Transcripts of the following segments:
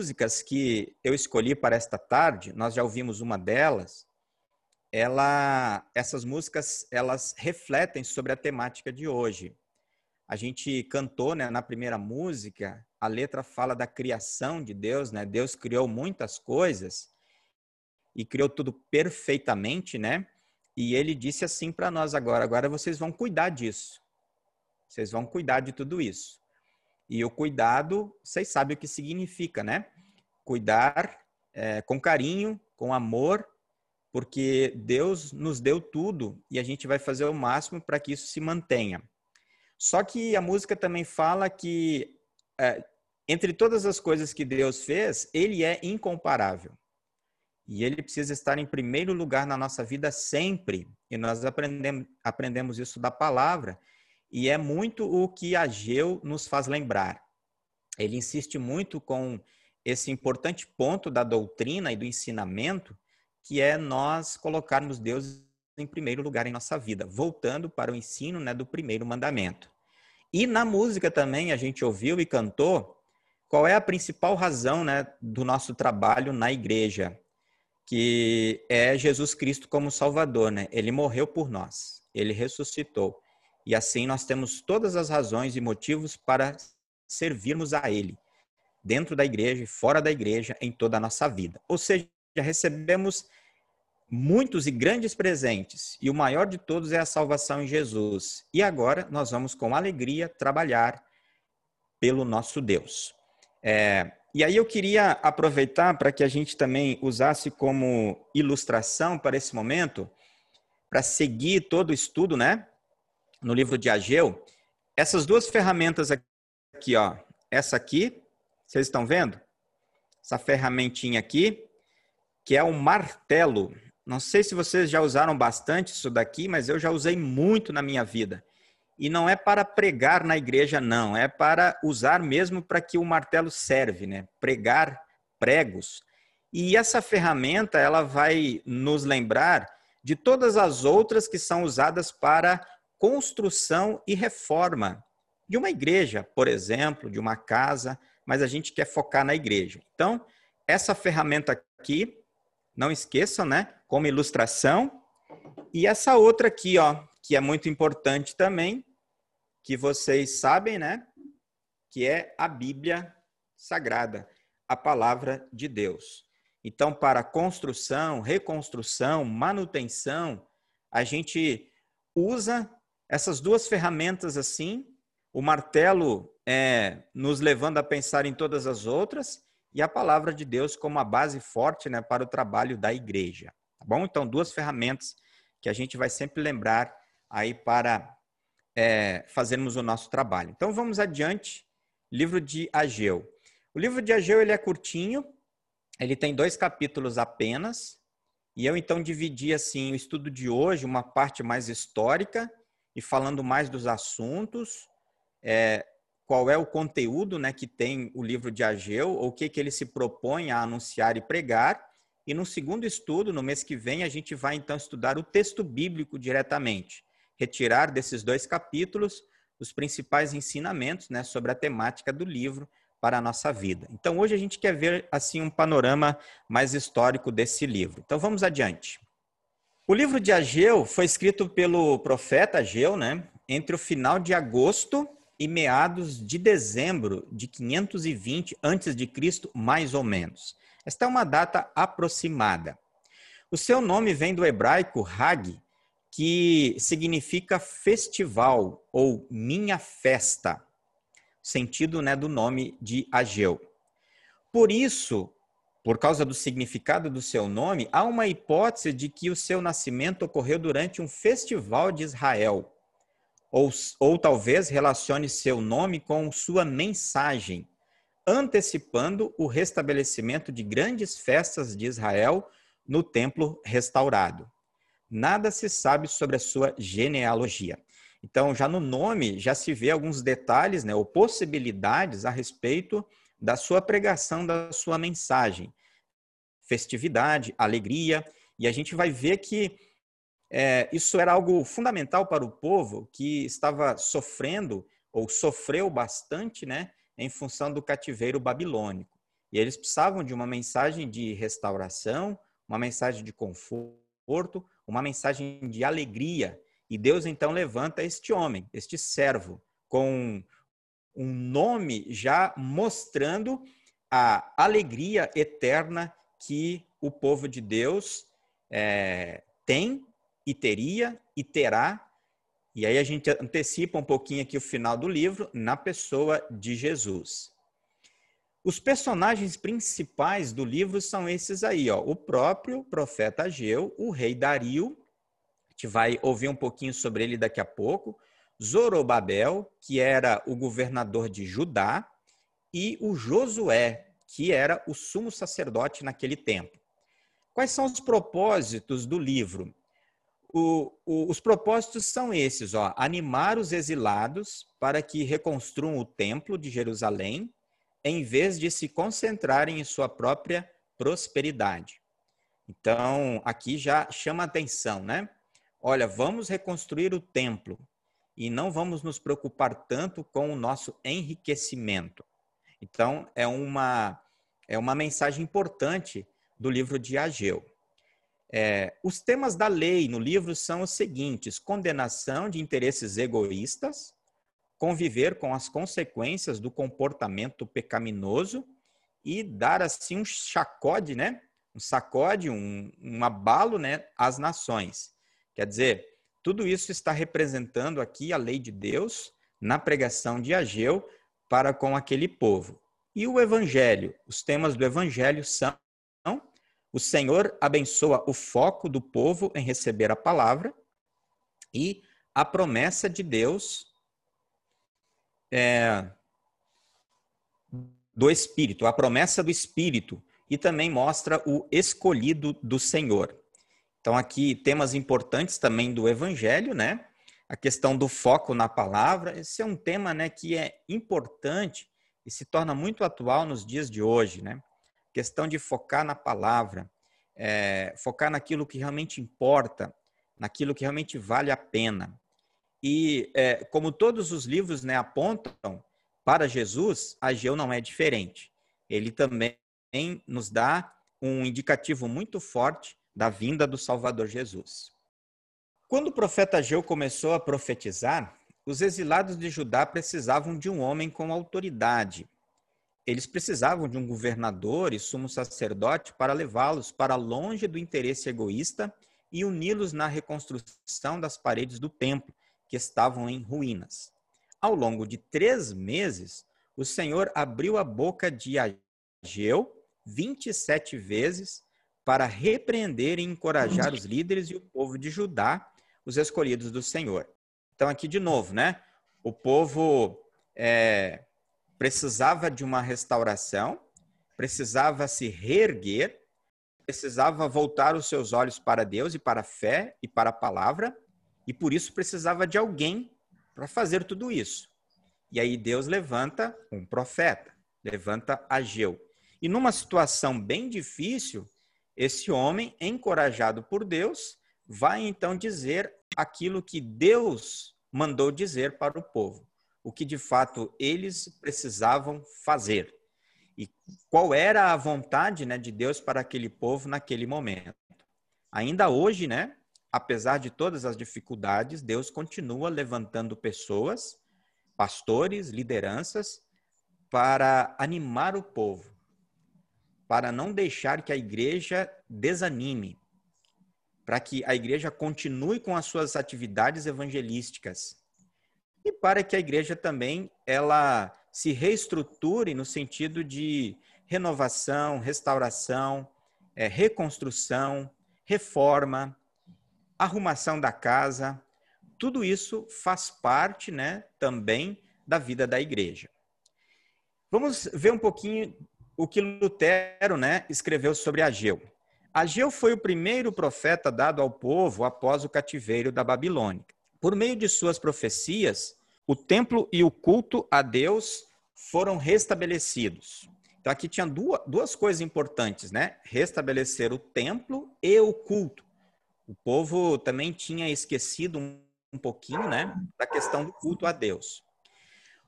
músicas que eu escolhi para esta tarde, nós já ouvimos uma delas. Ela, essas músicas, elas refletem sobre a temática de hoje. A gente cantou, né, na primeira música, a letra fala da criação de Deus, né? Deus criou muitas coisas e criou tudo perfeitamente, né? E ele disse assim para nós agora, agora vocês vão cuidar disso. Vocês vão cuidar de tudo isso. E o cuidado, vocês sabem o que significa, né? Cuidar é, com carinho, com amor, porque Deus nos deu tudo e a gente vai fazer o máximo para que isso se mantenha. Só que a música também fala que é, entre todas as coisas que Deus fez, Ele é incomparável. E Ele precisa estar em primeiro lugar na nossa vida sempre. E nós aprendemos, aprendemos isso da palavra. E é muito o que Ageu nos faz lembrar. Ele insiste muito com esse importante ponto da doutrina e do ensinamento, que é nós colocarmos Deus em primeiro lugar em nossa vida, voltando para o ensino né, do primeiro mandamento. E na música também a gente ouviu e cantou qual é a principal razão né, do nosso trabalho na igreja, que é Jesus Cristo como Salvador. Né? Ele morreu por nós, ele ressuscitou. E assim nós temos todas as razões e motivos para servirmos a Ele, dentro da igreja e fora da igreja, em toda a nossa vida. Ou seja, recebemos muitos e grandes presentes, e o maior de todos é a salvação em Jesus. E agora nós vamos com alegria trabalhar pelo nosso Deus. É, e aí eu queria aproveitar para que a gente também usasse como ilustração para esse momento, para seguir todo o estudo, né? No livro de Ageu, essas duas ferramentas aqui, ó. Essa aqui, vocês estão vendo? Essa ferramentinha aqui, que é um martelo. Não sei se vocês já usaram bastante isso daqui, mas eu já usei muito na minha vida. E não é para pregar na igreja, não. É para usar mesmo para que o martelo serve, né? Pregar pregos. E essa ferramenta, ela vai nos lembrar de todas as outras que são usadas para construção e reforma de uma igreja, por exemplo, de uma casa, mas a gente quer focar na igreja. Então, essa ferramenta aqui, não esqueçam, né? Como ilustração. E essa outra aqui, ó, que é muito importante também, que vocês sabem, né? Que é a Bíblia Sagrada, a palavra de Deus. Então, para construção, reconstrução, manutenção, a gente usa essas duas ferramentas assim, o martelo é nos levando a pensar em todas as outras e a palavra de Deus como a base forte né, para o trabalho da igreja. Tá bom? Então, duas ferramentas que a gente vai sempre lembrar aí para é, fazermos o nosso trabalho. Então, vamos adiante. Livro de Ageu. O livro de Ageu ele é curtinho, ele tem dois capítulos apenas, e eu então dividi assim o estudo de hoje, uma parte mais histórica e falando mais dos assuntos, é, qual é o conteúdo né, que tem o livro de Ageu, ou o que, que ele se propõe a anunciar e pregar. E no segundo estudo, no mês que vem, a gente vai então estudar o texto bíblico diretamente, retirar desses dois capítulos os principais ensinamentos né, sobre a temática do livro para a nossa vida. Então, hoje a gente quer ver assim um panorama mais histórico desse livro. Então, vamos adiante. O livro de Ageu foi escrito pelo profeta Ageu, né, entre o final de agosto e meados de dezembro de 520 a.C., mais ou menos. Esta é uma data aproximada. O seu nome vem do hebraico Hag, que significa festival ou minha festa, sentido né, do nome de Ageu. Por isso, por causa do significado do seu nome, há uma hipótese de que o seu nascimento ocorreu durante um festival de Israel, ou, ou talvez relacione seu nome com sua mensagem, antecipando o restabelecimento de grandes festas de Israel no templo restaurado. Nada se sabe sobre a sua genealogia. Então, já no nome, já se vê alguns detalhes, né, ou possibilidades a respeito da sua pregação, da sua mensagem. Festividade, alegria, e a gente vai ver que é, isso era algo fundamental para o povo que estava sofrendo ou sofreu bastante, né, em função do cativeiro babilônico. E eles precisavam de uma mensagem de restauração, uma mensagem de conforto, uma mensagem de alegria. E Deus então levanta este homem, este servo, com um nome já mostrando a alegria eterna que o povo de Deus é, tem e teria e terá. E aí a gente antecipa um pouquinho aqui o final do livro na pessoa de Jesus. Os personagens principais do livro são esses aí, ó, o próprio profeta Ageu, o rei Dario, a gente vai ouvir um pouquinho sobre ele daqui a pouco, Zorobabel, que era o governador de Judá, e o Josué, que era o sumo sacerdote naquele tempo. Quais são os propósitos do livro? o, o, os propósitos são esses: ó, animar os exilados para que reconstruam o templo de Jerusalém, em vez de se concentrarem em sua própria prosperidade. Então, aqui já chama atenção, né? olha, vamos reconstruir o templo e não vamos nos preocupar tanto com o nosso enriquecimento. Então, é uma, é uma mensagem importante do livro de Ageu. É, os temas da lei no livro são os seguintes: condenação de interesses egoístas, conviver com as consequências do comportamento pecaminoso e dar assim um chacode, né? Um sacode, um, um abalo, né, às nações. Quer dizer, tudo isso está representando aqui a lei de Deus na pregação de Ageu para com aquele povo. E o evangelho, os temas do evangelho são o Senhor abençoa o foco do povo em receber a palavra e a promessa de Deus é, do Espírito, a promessa do Espírito, e também mostra o escolhido do Senhor. Então, aqui temas importantes também do Evangelho, né? A questão do foco na palavra, esse é um tema né, que é importante e se torna muito atual nos dias de hoje, né? Questão de focar na palavra, é, focar naquilo que realmente importa, naquilo que realmente vale a pena. E é, como todos os livros né, apontam para Jesus, Ageu não é diferente. Ele também nos dá um indicativo muito forte da vinda do Salvador Jesus. Quando o profeta Ageu começou a profetizar, os exilados de Judá precisavam de um homem com autoridade. Eles precisavam de um governador e sumo sacerdote para levá-los para longe do interesse egoísta e uni-los na reconstrução das paredes do templo, que estavam em ruínas. Ao longo de três meses, o Senhor abriu a boca de Ageu 27 vezes para repreender e encorajar os líderes e o povo de Judá, os escolhidos do Senhor. Então, aqui de novo, né? O povo é, precisava de uma restauração, precisava se reerguer, precisava voltar os seus olhos para Deus e para a fé e para a palavra, e por isso precisava de alguém para fazer tudo isso. E aí Deus levanta um profeta, levanta Ageu. E numa situação bem difícil, esse homem, encorajado por Deus, vai então dizer aquilo que Deus mandou dizer para o povo, o que de fato eles precisavam fazer. E qual era a vontade né, de Deus para aquele povo naquele momento. Ainda hoje, né, apesar de todas as dificuldades, Deus continua levantando pessoas, pastores, lideranças, para animar o povo, para não deixar que a igreja desanime, para que a igreja continue com as suas atividades evangelísticas e para que a igreja também ela se reestruture no sentido de renovação, restauração, é, reconstrução, reforma, arrumação da casa, tudo isso faz parte, né, também da vida da igreja. Vamos ver um pouquinho o que Lutero, né, escreveu sobre Ageu. Ageu foi o primeiro profeta dado ao povo após o cativeiro da Babilônia. Por meio de suas profecias, o templo e o culto a Deus foram restabelecidos. Então aqui tinha duas, duas coisas importantes, né? Restabelecer o templo e o culto o povo também tinha esquecido um, um pouquinho, né, da questão do culto a Deus.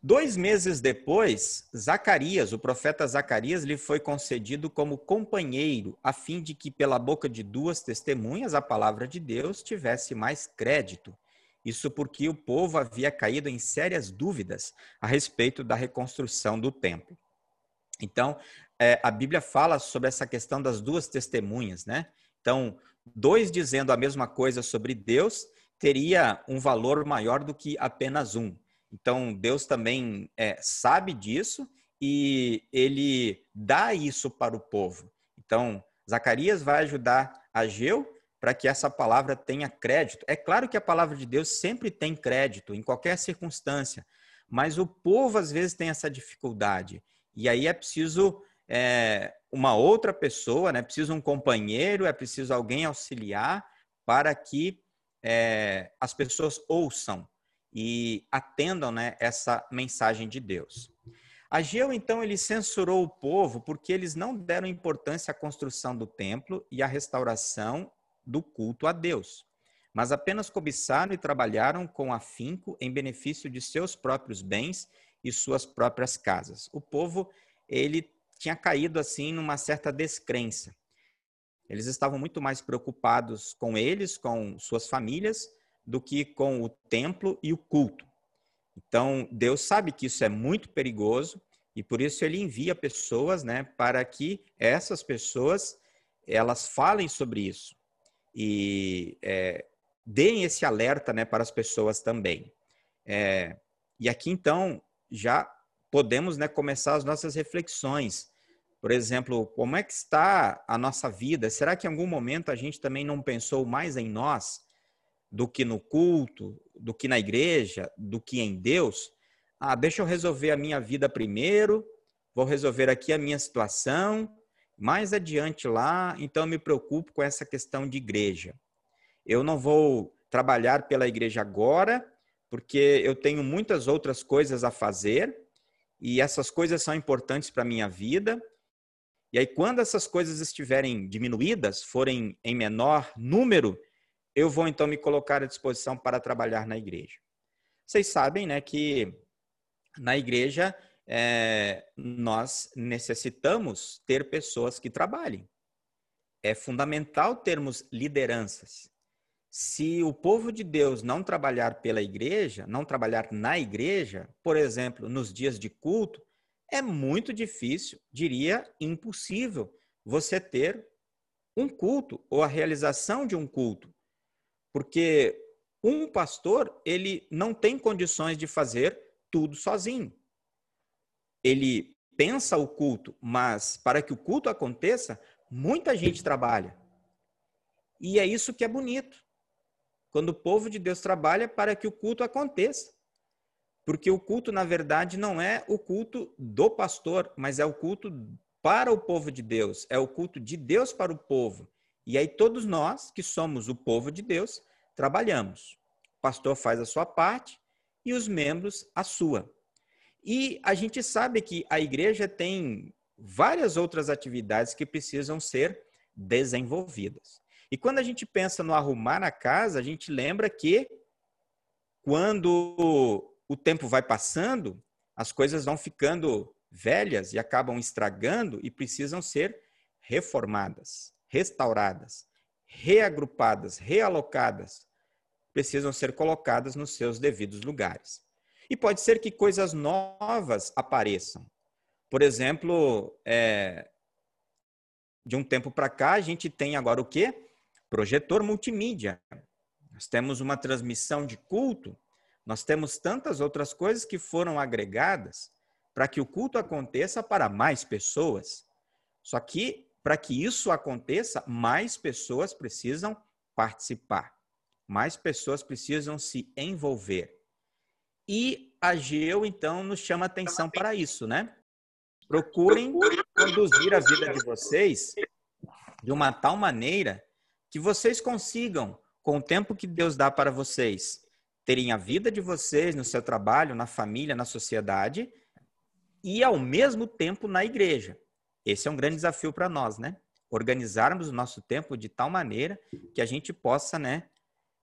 Dois meses depois, Zacarias, o profeta Zacarias, lhe foi concedido como companheiro, a fim de que, pela boca de duas testemunhas, a palavra de Deus tivesse mais crédito. Isso porque o povo havia caído em sérias dúvidas a respeito da reconstrução do templo. Então, é, a Bíblia fala sobre essa questão das duas testemunhas, né? Então, dois dizendo a mesma coisa sobre Deus teria um valor maior do que apenas um. Então, Deus também é, sabe disso e ele dá isso para o povo. Então, Zacarias vai ajudar Ageu para que essa palavra tenha crédito. É claro que a palavra de Deus sempre tem crédito, em qualquer circunstância, mas o povo às vezes tem essa dificuldade. E aí é preciso é, uma outra pessoa, né? Precisa um companheiro, é preciso alguém auxiliar para que é, as pessoas ouçam e atendam né, essa mensagem de Deus. Ageu, então, ele censurou o povo porque eles não deram importância à construção do templo e à restauração do culto a Deus. mas apenas cobiçaram e trabalharam com afinco em benefício de seus próprios bens e suas próprias casas. O povo, ele tinha caído assim numa certa descrença. Eles estavam muito mais preocupados com eles, com suas famílias, do que com o templo e o culto. Então, Deus sabe que isso é muito perigoso e por isso ele envia pessoas, né, para que essas pessoas elas falem sobre isso e é, deem esse alerta, né, para as pessoas também. É, e aqui então já podemos, né, começar as nossas reflexões. Por exemplo, como é que está a nossa vida? Será que em algum momento a gente também não pensou mais em nós do que no culto, do que na igreja, do que em Deus? Ah, deixa eu resolver a minha vida primeiro, vou resolver aqui a minha situação, mais adiante lá, então eu me preocupo com essa questão de igreja. Eu não vou trabalhar pela igreja agora, porque eu tenho muitas outras coisas a fazer, e essas coisas são importantes para a minha vida. E aí, quando essas coisas estiverem diminuídas, forem em menor número, eu vou então me colocar à disposição para trabalhar na igreja. Vocês sabem, né, que na igreja, é, nós necessitamos ter pessoas que trabalhem. É fundamental termos lideranças. Se o povo de Deus não trabalhar pela igreja, não trabalhar na igreja, por exemplo, nos dias de culto, é muito difícil, diria impossível, você ter um culto ou a realização de um culto. Porque um pastor, ele não tem condições de fazer tudo sozinho. Ele pensa o culto, mas para que o culto aconteça, muita gente trabalha. E é isso que é bonito. Quando o povo de Deus trabalha para que o culto aconteça. Porque o culto, na verdade, não é o culto do pastor, mas é o culto para o povo de Deus, é o culto de Deus para o povo. E aí todos nós, que somos o povo de Deus, trabalhamos. O pastor faz a sua parte, e os membros a sua. E a gente sabe que a igreja tem várias outras atividades que precisam ser desenvolvidas. E quando a gente pensa no arrumar a casa, a gente lembra que quando o tempo vai passando, as coisas vão ficando velhas e acabam estragando e precisam ser reformadas, restauradas, reagrupadas, realocadas precisam ser colocadas nos seus devidos lugares. E pode ser que coisas novas apareçam. Por exemplo, é, de um tempo para cá, a gente tem agora o quê? Projetor multimídia. Nós temos uma transmissão de culto, nós temos tantas outras coisas que foram agregadas para que o culto aconteça para mais pessoas. Só que, para que isso aconteça, mais pessoas precisam participar mais pessoas precisam se envolver. E a Geo, então, nos chama atenção para isso, né? Procurem conduzir a vida de vocês de uma tal maneira que vocês consigam, com o tempo que Deus dá para vocês, terem a vida de vocês no seu trabalho, na família, na sociedade e, ao mesmo tempo, na igreja. Esse é um grande desafio para nós, né? Organizarmos o nosso tempo de tal maneira que a gente possa, né,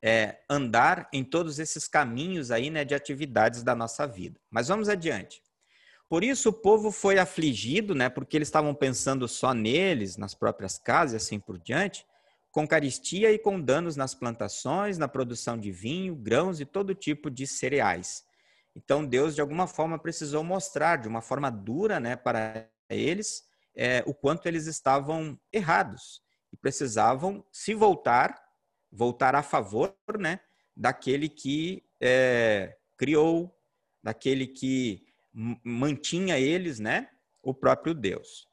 é, andar em todos esses caminhos aí, né, de atividades da nossa vida. Mas vamos adiante. Por isso o povo foi afligido, né, porque eles estavam pensando só neles, nas próprias casas e assim por diante, com caristia e com danos nas plantações, na produção de vinho, grãos e todo tipo de cereais. Então Deus de alguma forma precisou mostrar de uma forma dura, né, para eles é, o quanto eles estavam errados e precisavam se voltar voltar a favor né, daquele que é, criou, daquele que mantinha eles, né, o próprio Deus.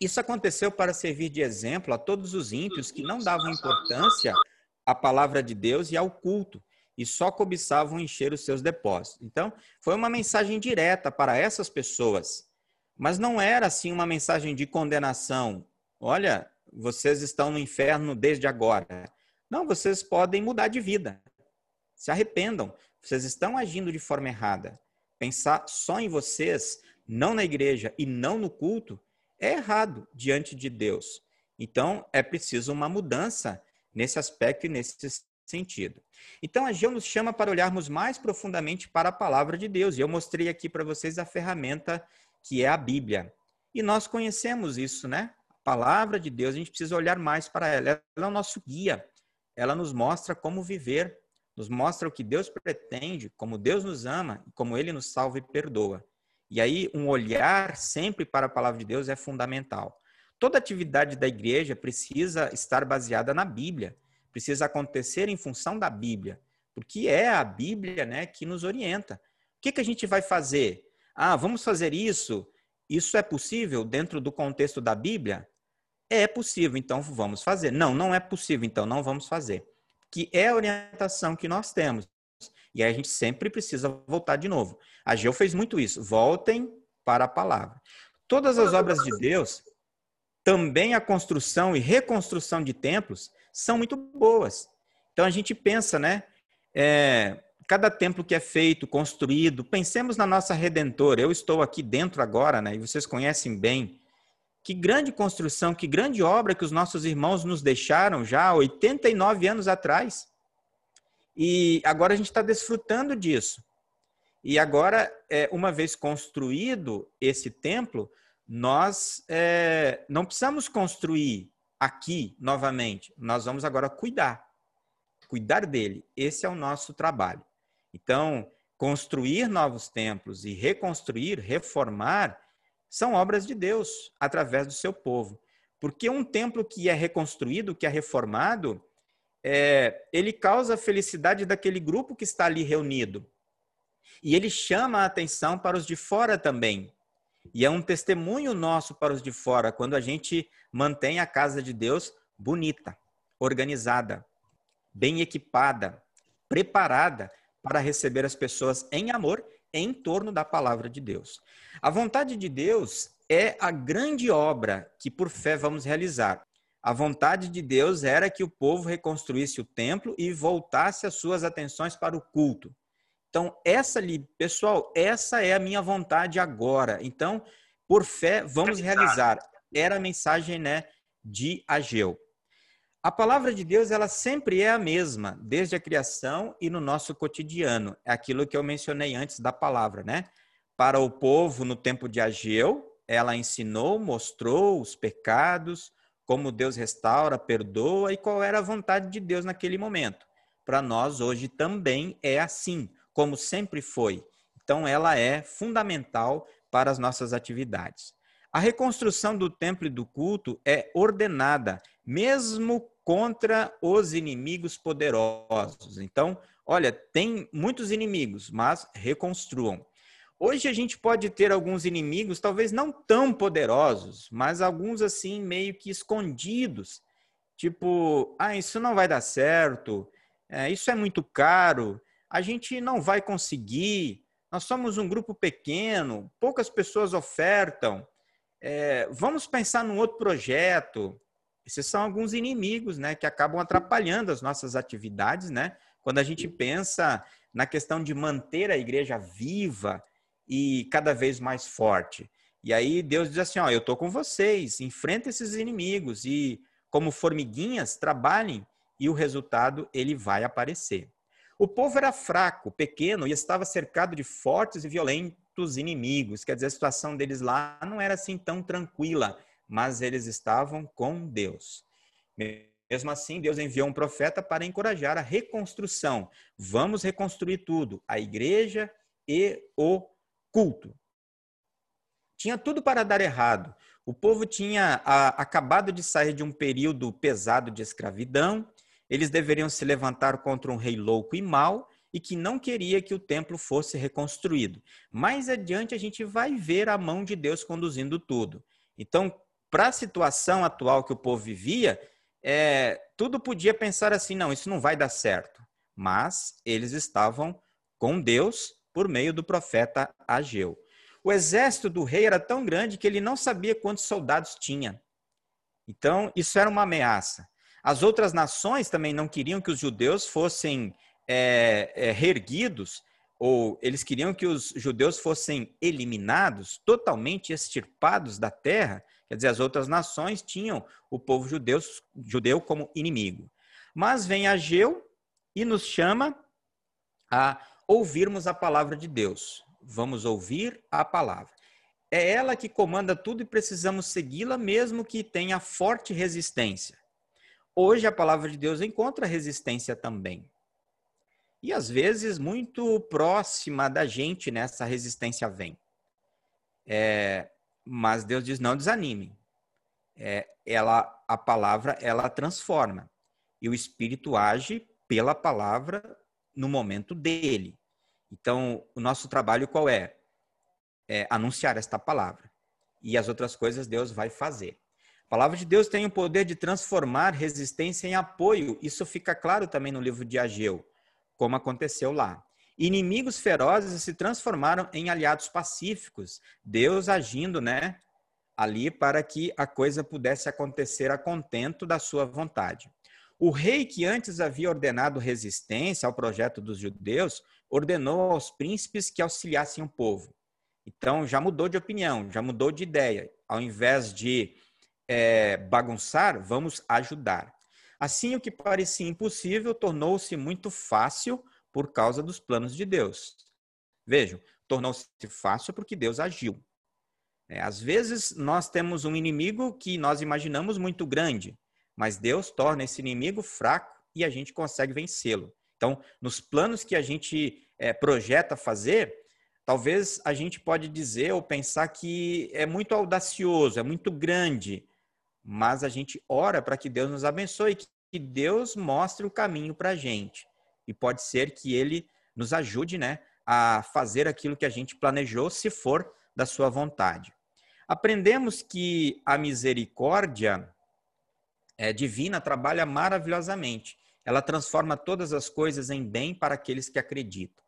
Isso aconteceu para servir de exemplo a todos os ímpios que não davam importância à palavra de Deus e ao culto, e só cobiçavam encher os seus depósitos. Então, foi uma mensagem direta para essas pessoas, mas não era assim uma mensagem de condenação. Olha, vocês estão no inferno desde agora. Não, vocês podem mudar de vida. Se arrependam. Vocês estão agindo de forma errada. Pensar só em vocês, não na igreja e não no culto, é errado diante de Deus. Então, é preciso uma mudança nesse aspecto e nesse sentido. Então, a Geu nos chama para olharmos mais profundamente para a palavra de Deus. E eu mostrei aqui para vocês a ferramenta que é a Bíblia. E nós conhecemos isso, né? A palavra de Deus, a gente precisa olhar mais para ela. Ela é o nosso guia. Ela nos mostra como viver, nos mostra o que Deus pretende, como Deus nos ama, como Ele nos salva e perdoa. E aí, um olhar sempre para a palavra de Deus é fundamental. Toda atividade da igreja precisa estar baseada na Bíblia, precisa acontecer em função da Bíblia, porque é a Bíblia né, que nos orienta. O que, que a gente vai fazer? Ah, vamos fazer isso? Isso é possível dentro do contexto da Bíblia? É possível, então vamos fazer. Não, não é possível, então não vamos fazer. Que é a orientação que nós temos. E aí a gente sempre precisa voltar de novo. A Geu fez muito isso. Voltem para a palavra. Todas as obras de Deus, também a construção e reconstrução de templos, são muito boas. Então a gente pensa, né? É, cada templo que é feito, construído, pensemos na nossa Redentora. Eu estou aqui dentro agora, né? E vocês conhecem bem. Que grande construção, que grande obra que os nossos irmãos nos deixaram já 89 anos atrás. E agora a gente está desfrutando disso. E agora, é, uma vez construído esse templo, nós é, não precisamos construir aqui novamente. Nós vamos agora cuidar. Cuidar dele. Esse é o nosso trabalho. Então, construir novos templos e reconstruir, reformar, são obras de Deus através do seu povo. Porque um templo que é reconstruído, que é reformado, é, ele causa a felicidade daquele grupo que está ali reunido. E ele chama a atenção para os de fora também. E é um testemunho nosso para os de fora quando a gente mantém a casa de Deus bonita, organizada, bem equipada, preparada para receber as pessoas em amor em torno da palavra de Deus. A vontade de Deus é a grande obra que por fé vamos realizar. A vontade de Deus era que o povo reconstruísse o templo e voltasse as suas atenções para o culto. Então, essa ali, pessoal, essa é a minha vontade agora. Então, por fé, vamos realizar. Era a mensagem né, de Ageu. A palavra de Deus, ela sempre é a mesma, desde a criação e no nosso cotidiano. É aquilo que eu mencionei antes da palavra, né? Para o povo no tempo de Ageu, ela ensinou, mostrou os pecados, como Deus restaura, perdoa e qual era a vontade de Deus naquele momento. Para nós hoje também é assim, como sempre foi. Então ela é fundamental para as nossas atividades. A reconstrução do templo e do culto é ordenada, mesmo contra os inimigos poderosos. Então, olha, tem muitos inimigos, mas reconstruam. Hoje a gente pode ter alguns inimigos, talvez não tão poderosos, mas alguns assim meio que escondidos. Tipo, ah, isso não vai dar certo, é, isso é muito caro, a gente não vai conseguir, nós somos um grupo pequeno, poucas pessoas ofertam, é, vamos pensar num outro projeto. Esses são alguns inimigos né, que acabam atrapalhando as nossas atividades, né? Quando a gente pensa na questão de manter a igreja viva, e cada vez mais forte. E aí Deus diz assim: ó, eu estou com vocês, enfrenta esses inimigos e, como formiguinhas, trabalhem e o resultado ele vai aparecer. O povo era fraco, pequeno e estava cercado de fortes e violentos inimigos. Quer dizer, a situação deles lá não era assim tão tranquila, mas eles estavam com Deus. Mesmo assim, Deus enviou um profeta para encorajar a reconstrução. Vamos reconstruir tudo: a igreja e o culto. Tinha tudo para dar errado. O povo tinha a, acabado de sair de um período pesado de escravidão, eles deveriam se levantar contra um rei louco e mau e que não queria que o templo fosse reconstruído. Mais adiante a gente vai ver a mão de Deus conduzindo tudo. Então, para a situação atual que o povo vivia, é, tudo podia pensar assim: não, isso não vai dar certo. Mas eles estavam com Deus por meio do profeta Ageu. O exército do rei era tão grande que ele não sabia quantos soldados tinha. Então, isso era uma ameaça. As outras nações também não queriam que os judeus fossem é, é, reerguidos, ou eles queriam que os judeus fossem eliminados, totalmente extirpados da terra. Quer dizer, as outras nações tinham o povo judeu, judeu como inimigo. Mas vem Ageu e nos chama a ouvirmos a palavra de Deus. Vamos ouvir a palavra. É ela que comanda tudo e precisamos segui-la, mesmo que tenha forte resistência. Hoje a palavra de Deus encontra resistência também. E às vezes muito próxima da gente nessa resistência vem. É, mas Deus diz: não desanime. É, ela, a palavra, ela transforma. E o Espírito age pela palavra no momento dele. Então, o nosso trabalho qual é? É anunciar esta palavra. E as outras coisas Deus vai fazer. A palavra de Deus tem o poder de transformar resistência em apoio. Isso fica claro também no livro de Ageu, como aconteceu lá. Inimigos ferozes se transformaram em aliados pacíficos. Deus agindo, né, ali para que a coisa pudesse acontecer a contento da sua vontade. O rei que antes havia ordenado resistência ao projeto dos judeus, ordenou aos príncipes que auxiliassem o povo. Então já mudou de opinião, já mudou de ideia. Ao invés de é, bagunçar, vamos ajudar. Assim, o que parecia impossível tornou-se muito fácil por causa dos planos de Deus. Vejam, tornou-se fácil porque Deus agiu. É, às vezes nós temos um inimigo que nós imaginamos muito grande, mas Deus torna esse inimigo fraco e a gente consegue vencê-lo. Então, nos planos que a gente é, projeta fazer, talvez a gente pode dizer ou pensar que é muito audacioso, é muito grande, mas a gente ora para que Deus nos abençoe, que Deus mostre o caminho para a gente. E pode ser que Ele nos ajude né, a fazer aquilo que a gente planejou, se for da sua vontade. Aprendemos que a misericórdia é, divina trabalha maravilhosamente. Ela transforma todas as coisas em bem para aqueles que acreditam.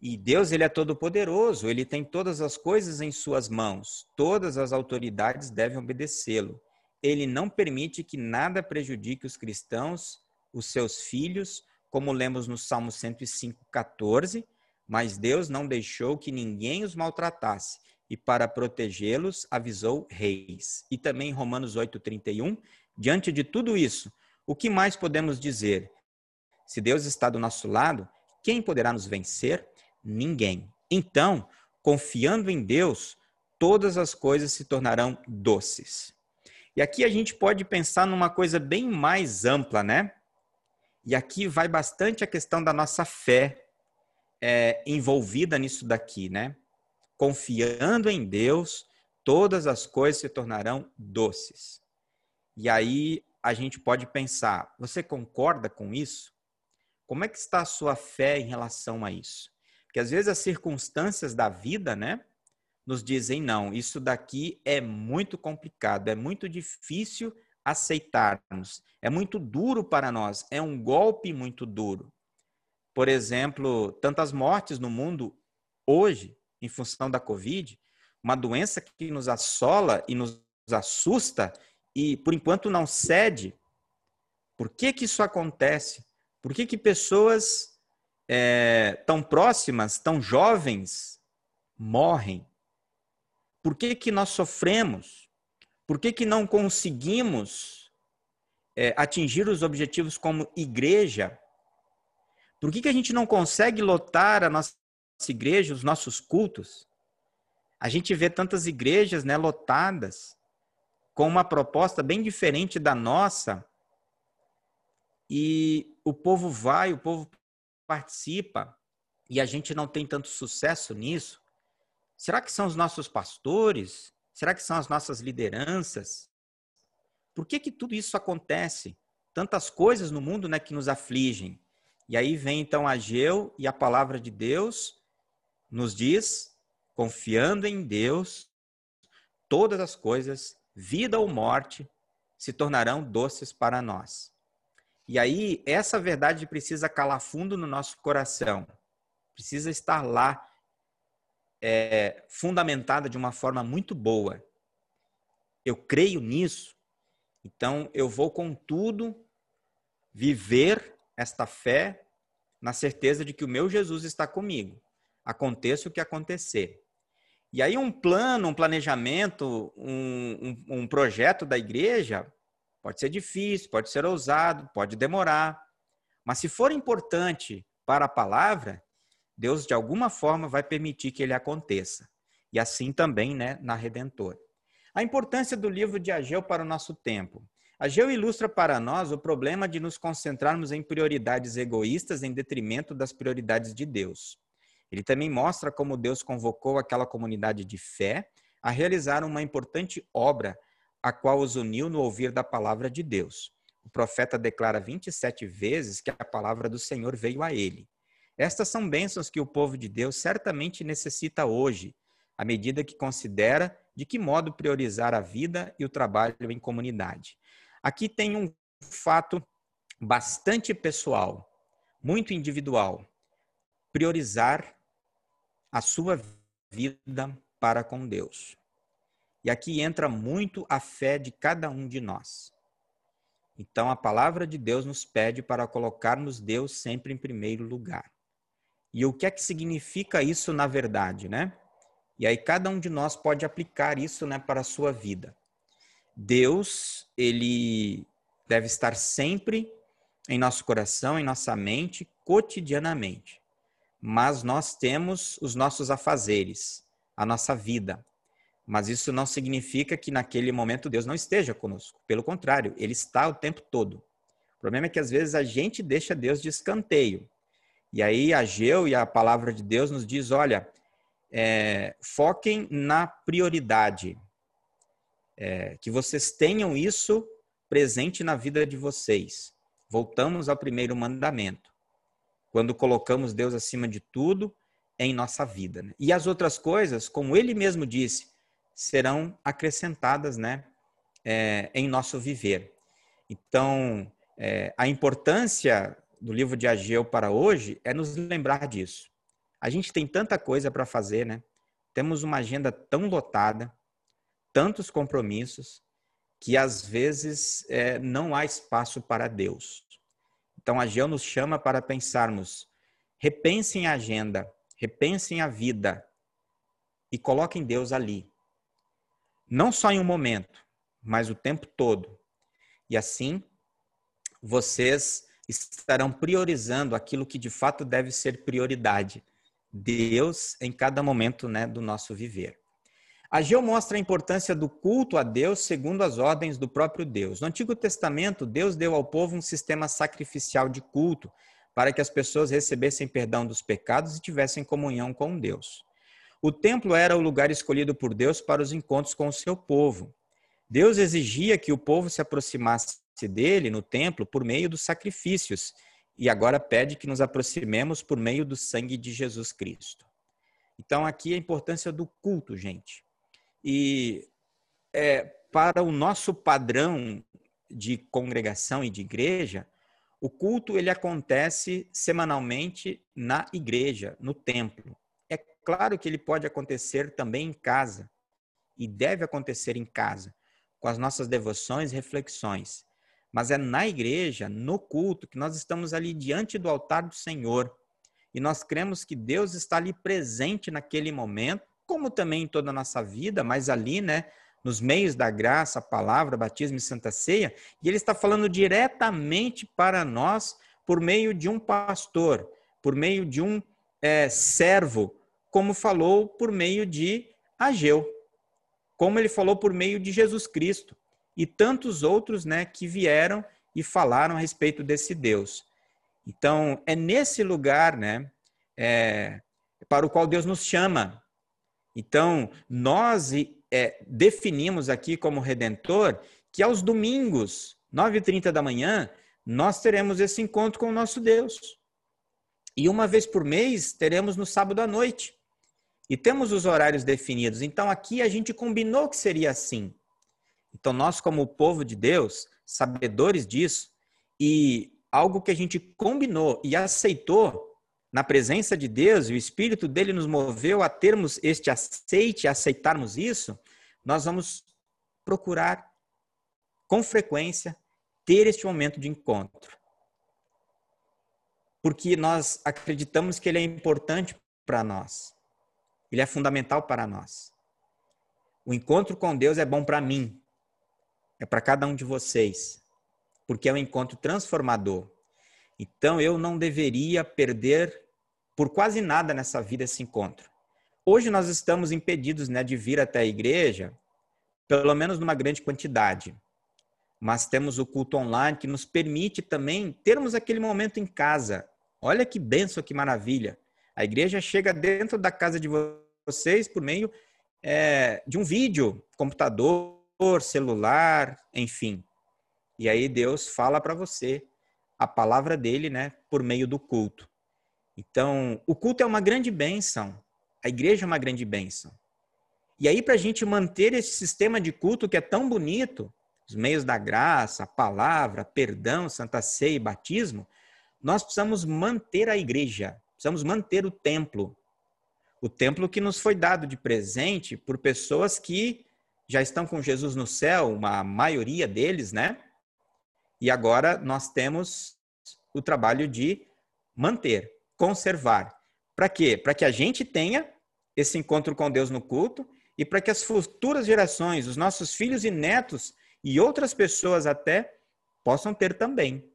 E Deus, ele é todo poderoso, ele tem todas as coisas em suas mãos. Todas as autoridades devem obedecê-lo. Ele não permite que nada prejudique os cristãos, os seus filhos, como lemos no Salmo 105:14, mas Deus não deixou que ninguém os maltratasse e para protegê-los avisou reis. E também Romanos 8:31, diante de tudo isso, o que mais podemos dizer? Se Deus está do nosso lado, quem poderá nos vencer? Ninguém. Então, confiando em Deus, todas as coisas se tornarão doces. E aqui a gente pode pensar numa coisa bem mais ampla, né? E aqui vai bastante a questão da nossa fé é, envolvida nisso daqui, né? Confiando em Deus, todas as coisas se tornarão doces. E aí a gente pode pensar: você concorda com isso? Como é que está a sua fé em relação a isso? Porque às vezes as circunstâncias da vida, né, nos dizem não, isso daqui é muito complicado, é muito difícil aceitarmos, é muito duro para nós, é um golpe muito duro. Por exemplo, tantas mortes no mundo hoje, em função da Covid, uma doença que nos assola e nos assusta e por enquanto não cede. Por que que isso acontece? Por que que pessoas é, tão próximas, tão jovens, morrem? Por que, que nós sofremos? Por que, que não conseguimos é, atingir os objetivos como igreja? Por que, que a gente não consegue lotar a nossa igreja, os nossos cultos? A gente vê tantas igrejas né, lotadas, com uma proposta bem diferente da nossa, e o povo vai, o povo participa e a gente não tem tanto sucesso nisso? Será que são os nossos pastores? Será que são as nossas lideranças? Por que que tudo isso acontece? Tantas coisas no mundo, né, que nos afligem. E aí vem então Ageu e a palavra de Deus nos diz, confiando em Deus, todas as coisas, vida ou morte, se tornarão doces para nós. E aí, essa verdade precisa calar fundo no nosso coração, precisa estar lá, é, fundamentada de uma forma muito boa. Eu creio nisso, então eu vou, contudo, viver esta fé na certeza de que o meu Jesus está comigo, aconteça o que acontecer. E aí, um plano, um planejamento, um, um, um projeto da igreja Pode ser difícil, pode ser ousado, pode demorar, Mas se for importante para a palavra, Deus de alguma forma vai permitir que ele aconteça. E assim também, né, na Redentor. A importância do livro de Ageu para o nosso tempo. Ageu ilustra para nós o problema de nos concentrarmos em prioridades egoístas em detrimento das prioridades de Deus. Ele também mostra como Deus convocou aquela comunidade de fé a realizar uma importante obra, a qual os uniu no ouvir da palavra de Deus. O profeta declara 27 vezes que a palavra do Senhor veio a ele. Estas são bênçãos que o povo de Deus certamente necessita hoje, à medida que considera de que modo priorizar a vida e o trabalho em comunidade. Aqui tem um fato bastante pessoal, muito individual. Priorizar a sua vida para com Deus. E aqui entra muito a fé de cada um de nós. Então, a palavra de Deus nos pede para colocarmos Deus sempre em primeiro lugar. E o que é que significa isso na verdade, né? E aí cada um de nós pode aplicar isso, né, para a sua vida. Deus, ele deve estar sempre em nosso coração, em nossa mente, cotidianamente. Mas nós temos os nossos afazeres, a nossa vida. Mas isso não significa que naquele momento Deus não esteja conosco. Pelo contrário, ele está o tempo todo. O problema é que às vezes a gente deixa Deus de escanteio. E aí a Geu e a palavra de Deus nos diz: olha, é, foquem na prioridade. É, que vocês tenham isso presente na vida de vocês. Voltamos ao primeiro mandamento. Quando colocamos Deus acima de tudo em nossa vida. Né? E as outras coisas, como ele mesmo disse, serão acrescentadas né, é, em nosso viver. Então, é, a importância do livro de Ageu para hoje é nos lembrar disso. A gente tem tanta coisa para fazer, né? Temos uma agenda tão lotada, tantos compromissos, que às vezes é, não há espaço para Deus. Então, Ageu nos chama para pensarmos, repensem a agenda, repensem a vida e coloquem Deus ali. Não só em um momento, mas o tempo todo. E assim, vocês estarão priorizando aquilo que de fato deve ser prioridade. Deus em cada momento né, do nosso viver. Ageu mostra a importância do culto a Deus segundo as ordens do próprio Deus. No Antigo Testamento, Deus deu ao povo um sistema sacrificial de culto para que as pessoas recebessem perdão dos pecados e tivessem comunhão com Deus. O templo era o lugar escolhido por Deus para os encontros com o seu povo. Deus exigia que o povo se aproximasse dele no templo por meio dos sacrifícios e agora pede que nos aproximemos por meio do sangue de Jesus Cristo. Então, aqui a importância do culto, gente. E é, para o nosso padrão de congregação e de igreja, o culto ele acontece semanalmente na igreja, no templo. Claro que ele pode acontecer também em casa, e deve acontecer em casa, com as nossas devoções reflexões. Mas é na igreja, no culto, que nós estamos ali diante do altar do Senhor. E nós cremos que Deus está ali presente naquele momento, como também em toda a nossa vida, mas ali, né, nos meios da graça, palavra, batismo e santa ceia, e ele está falando diretamente para nós por meio de um pastor, por meio de um é, servo, como falou por meio de Ageu, como ele falou por meio de Jesus Cristo e tantos outros, né, que vieram e falaram a respeito desse Deus. Então, é nesse lugar, né, é, para o qual Deus nos chama. Então, nós é, definimos aqui como redentor que aos domingos, 9h30 da manhã, nós teremos esse encontro com o nosso Deus. E uma vez por mês, teremos no sábado à noite. E temos os horários definidos. Então aqui a gente combinou que seria assim. Então nós, como povo de Deus, sabedores disso, e algo que a gente combinou e aceitou na presença de Deus, e o Espírito dele nos moveu a termos este aceite, a aceitarmos isso, nós vamos procurar com frequência ter este momento de encontro. Porque nós acreditamos que ele é importante para nós. Ele é fundamental para nós. O encontro com Deus é bom para mim, é para cada um de vocês, porque é um encontro transformador. Então eu não deveria perder por quase nada nessa vida esse encontro. Hoje nós estamos impedidos né, de vir até a igreja, pelo menos numa grande quantidade. Mas temos o culto online que nos permite também termos aquele momento em casa. Olha que benção, que maravilha. A igreja chega dentro da casa de vocês por meio é, de um vídeo, computador, celular, enfim. E aí Deus fala para você a palavra dele, né, por meio do culto. Então, o culto é uma grande bênção. A igreja é uma grande bênção. E aí, para a gente manter esse sistema de culto que é tão bonito, os meios da graça, palavra, perdão, santa ceia e batismo, nós precisamos manter a igreja, precisamos manter o templo. O templo que nos foi dado de presente por pessoas que já estão com Jesus no céu, uma maioria deles, né? E agora nós temos o trabalho de manter, conservar. Para quê? Para que a gente tenha esse encontro com Deus no culto e para que as futuras gerações, os nossos filhos e netos e outras pessoas até possam ter também.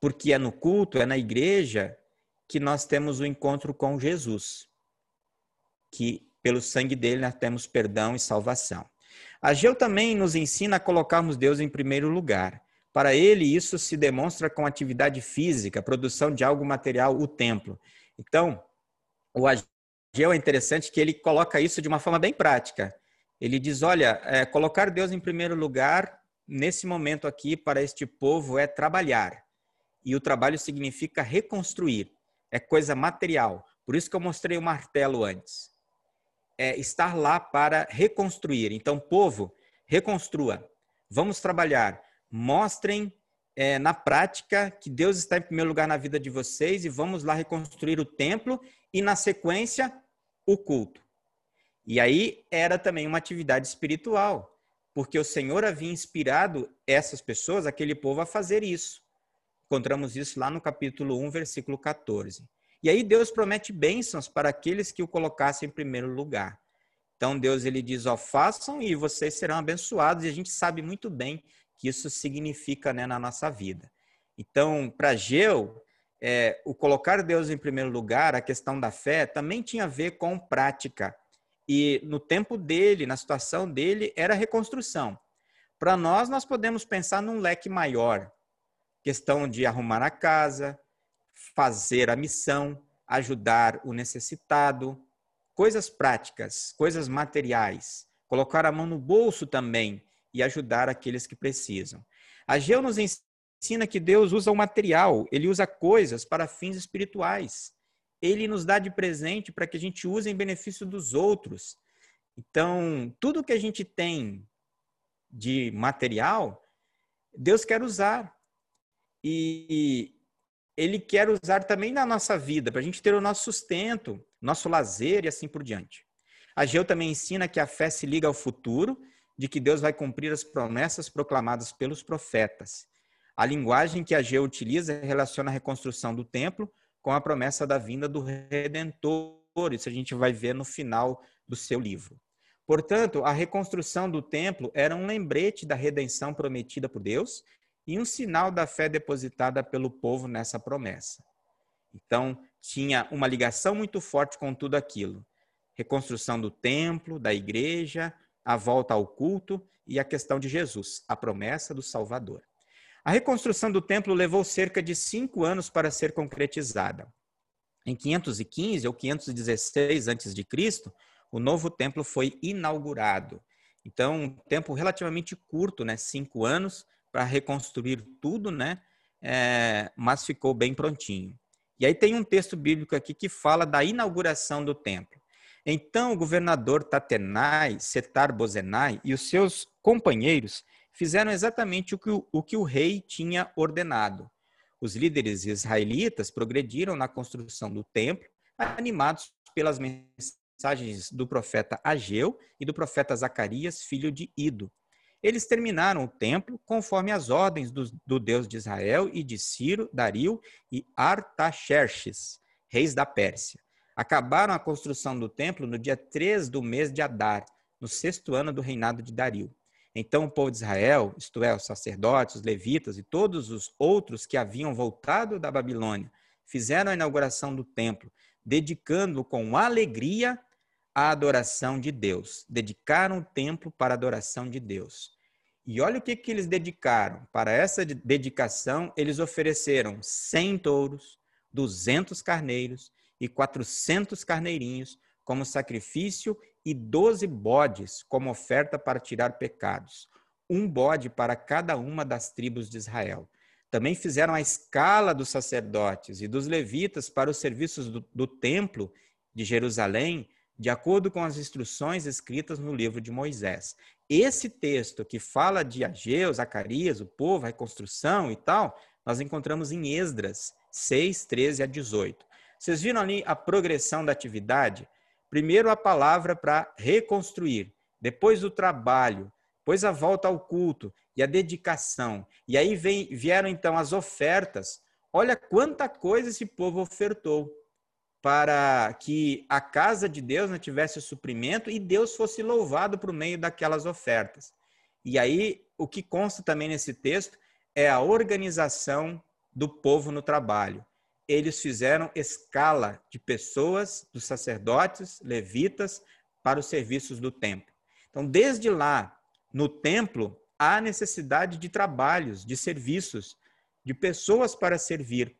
Porque é no culto, é na igreja que nós temos o encontro com Jesus. Que pelo sangue dele nós temos perdão e salvação. Ageu também nos ensina a colocarmos Deus em primeiro lugar. Para ele, isso se demonstra com atividade física, produção de algo material, o templo. Então, o Ageu é interessante que ele coloca isso de uma forma bem prática. Ele diz: olha, é, colocar Deus em primeiro lugar nesse momento aqui para este povo é trabalhar. E o trabalho significa reconstruir, é coisa material. Por isso que eu mostrei o martelo antes. É estar lá para reconstruir. Então, povo, reconstrua. Vamos trabalhar mostrem é, na prática que Deus está em primeiro lugar na vida de vocês e vamos lá reconstruir o templo e, na sequência, o culto. E aí era também uma atividade espiritual, porque o Senhor havia inspirado essas pessoas, aquele povo, a fazer isso. Encontramos isso lá no capítulo 1, versículo 14. E aí Deus promete bênçãos para aqueles que o colocassem em primeiro lugar. Então Deus ele diz: ó, façam e vocês serão abençoados. E a gente sabe muito bem que isso significa né, na nossa vida. Então, para Geu, é, o colocar Deus em primeiro lugar, a questão da fé, também tinha a ver com prática. E no tempo dele, na situação dele, era reconstrução. Para nós, nós podemos pensar num leque maior. Questão de arrumar a casa, fazer a missão, ajudar o necessitado, coisas práticas, coisas materiais. Colocar a mão no bolso também e ajudar aqueles que precisam. Ageu nos ensina que Deus usa o material, ele usa coisas para fins espirituais. Ele nos dá de presente para que a gente use em benefício dos outros. Então, tudo que a gente tem de material, Deus quer usar. E ele quer usar também na nossa vida, para a gente ter o nosso sustento, nosso lazer e assim por diante. Ageu também ensina que a fé se liga ao futuro de que Deus vai cumprir as promessas proclamadas pelos profetas. A linguagem que Ageu utiliza relaciona a reconstrução do templo com a promessa da vinda do Redentor. Isso a gente vai ver no final do seu livro. Portanto, a reconstrução do templo era um lembrete da redenção prometida por Deus e um sinal da fé depositada pelo povo nessa promessa. Então, tinha uma ligação muito forte com tudo aquilo. Reconstrução do templo, da igreja, a volta ao culto e a questão de Jesus, a promessa do Salvador. A reconstrução do templo levou cerca de cinco anos para ser concretizada. Em 515 ou 516 a.C., o novo templo foi inaugurado. Então, um tempo relativamente curto, né? cinco anos, para reconstruir tudo, né? É, mas ficou bem prontinho. E aí tem um texto bíblico aqui que fala da inauguração do templo. Então o governador Tatenai, Setar Bozenai e os seus companheiros fizeram exatamente o que o, o que o rei tinha ordenado. Os líderes israelitas progrediram na construção do templo, animados pelas mensagens do profeta Ageu e do profeta Zacarias, filho de Ido. Eles terminaram o templo conforme as ordens do, do Deus de Israel e de Ciro, Dario e Artaxerxes, reis da Pérsia. Acabaram a construção do templo no dia 3 do mês de Adar, no sexto ano do reinado de Dario. Então o povo de Israel, isto é, os sacerdotes, os levitas e todos os outros que haviam voltado da Babilônia, fizeram a inauguração do templo, dedicando-o com alegria à adoração de Deus. Dedicaram o templo para a adoração de Deus. E olha o que, que eles dedicaram. Para essa dedicação, eles ofereceram 100 touros, 200 carneiros e 400 carneirinhos como sacrifício e doze bodes como oferta para tirar pecados, um bode para cada uma das tribos de Israel. Também fizeram a escala dos sacerdotes e dos levitas para os serviços do, do templo de Jerusalém, de acordo com as instruções escritas no livro de Moisés. Esse texto que fala de Ageu, Zacarias, o povo, a reconstrução e tal, nós encontramos em Esdras 6, 13 a 18. Vocês viram ali a progressão da atividade? Primeiro a palavra para reconstruir, depois o trabalho, depois a volta ao culto e a dedicação. E aí vem, vieram então as ofertas. Olha quanta coisa esse povo ofertou para que a casa de Deus não tivesse suprimento e Deus fosse louvado por meio daquelas ofertas. E aí o que consta também nesse texto é a organização do povo no trabalho eles fizeram escala de pessoas, dos sacerdotes, levitas, para os serviços do templo. Então, desde lá, no templo, há necessidade de trabalhos, de serviços, de pessoas para servir.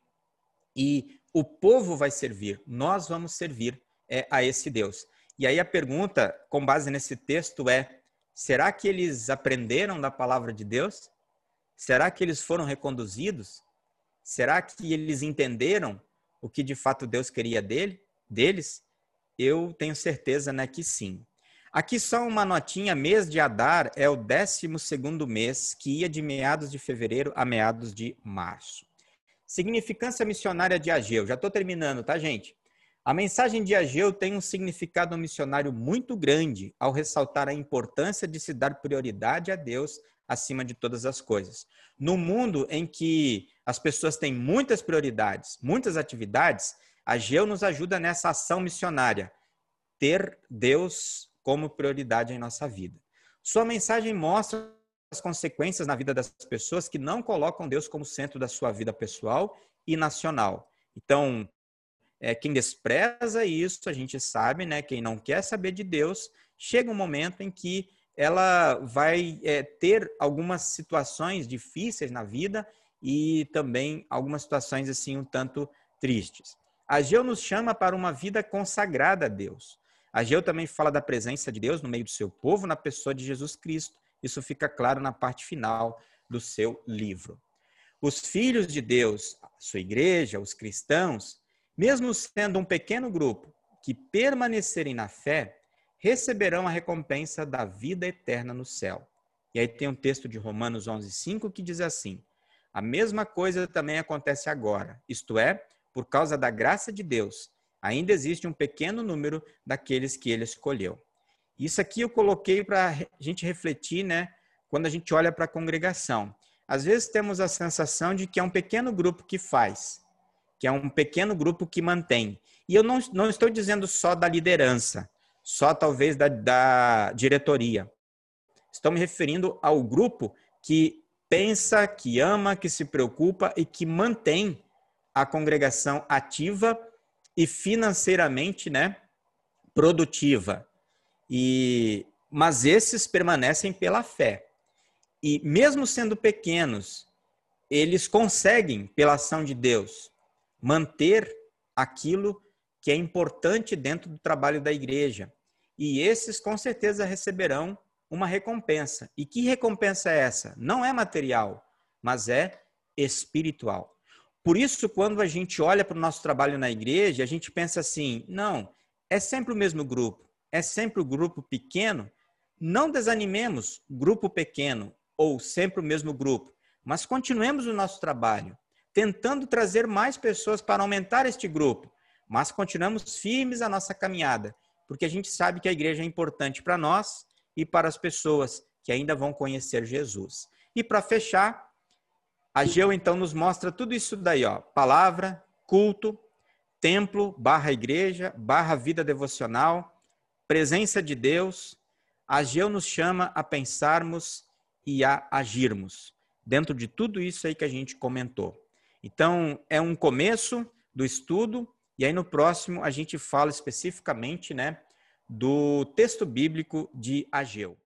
E o povo vai servir, nós vamos servir é, a esse Deus. E aí a pergunta, com base nesse texto, é: será que eles aprenderam da palavra de Deus? Será que eles foram reconduzidos? Será que eles entenderam o que de fato Deus queria dele, deles? Eu tenho certeza né, que sim. Aqui só uma notinha, mês de Adar é o 12 mês, que ia de meados de fevereiro a meados de março. Significância missionária de Ageu. Já estou terminando, tá, gente? A mensagem de Ageu tem um significado missionário muito grande ao ressaltar a importância de se dar prioridade a Deus acima de todas as coisas. No mundo em que as pessoas têm muitas prioridades, muitas atividades, a GEO nos ajuda nessa ação missionária, ter Deus como prioridade em nossa vida. Sua mensagem mostra as consequências na vida das pessoas que não colocam Deus como centro da sua vida pessoal e nacional. Então, é, quem despreza isso, a gente sabe, né? Quem não quer saber de Deus, chega um momento em que ela vai é, ter algumas situações difíceis na vida e também algumas situações assim um tanto tristes. Ageu nos chama para uma vida consagrada a Deus. Ageu também fala da presença de Deus no meio do seu povo, na pessoa de Jesus Cristo. Isso fica claro na parte final do seu livro. Os filhos de Deus, sua igreja, os cristãos, mesmo sendo um pequeno grupo que permanecerem na fé, receberão a recompensa da vida eterna no céu. E aí tem um texto de Romanos 11:5 que diz assim: a mesma coisa também acontece agora, isto é, por causa da graça de Deus, ainda existe um pequeno número daqueles que ele escolheu. Isso aqui eu coloquei para a gente refletir, né, quando a gente olha para a congregação. Às vezes temos a sensação de que é um pequeno grupo que faz, que é um pequeno grupo que mantém. E eu não, não estou dizendo só da liderança, só talvez da, da diretoria. Estou me referindo ao grupo que pensa, que ama, que se preocupa e que mantém a congregação ativa e financeiramente, né, produtiva. E mas esses permanecem pela fé. E mesmo sendo pequenos, eles conseguem, pela ação de Deus, manter aquilo que é importante dentro do trabalho da igreja. E esses com certeza receberão uma recompensa. E que recompensa é essa? Não é material, mas é espiritual. Por isso, quando a gente olha para o nosso trabalho na igreja, a gente pensa assim: não, é sempre o mesmo grupo, é sempre o grupo pequeno. Não desanimemos, grupo pequeno ou sempre o mesmo grupo, mas continuemos o nosso trabalho, tentando trazer mais pessoas para aumentar este grupo, mas continuamos firmes a nossa caminhada, porque a gente sabe que a igreja é importante para nós e para as pessoas que ainda vão conhecer Jesus. E para fechar, Ageu então nos mostra tudo isso daí, ó, palavra, culto, templo, barra igreja, barra vida devocional, presença de Deus, Ageu nos chama a pensarmos e a agirmos dentro de tudo isso aí que a gente comentou. Então, é um começo do estudo, e aí no próximo a gente fala especificamente né, do texto bíblico de Ageu.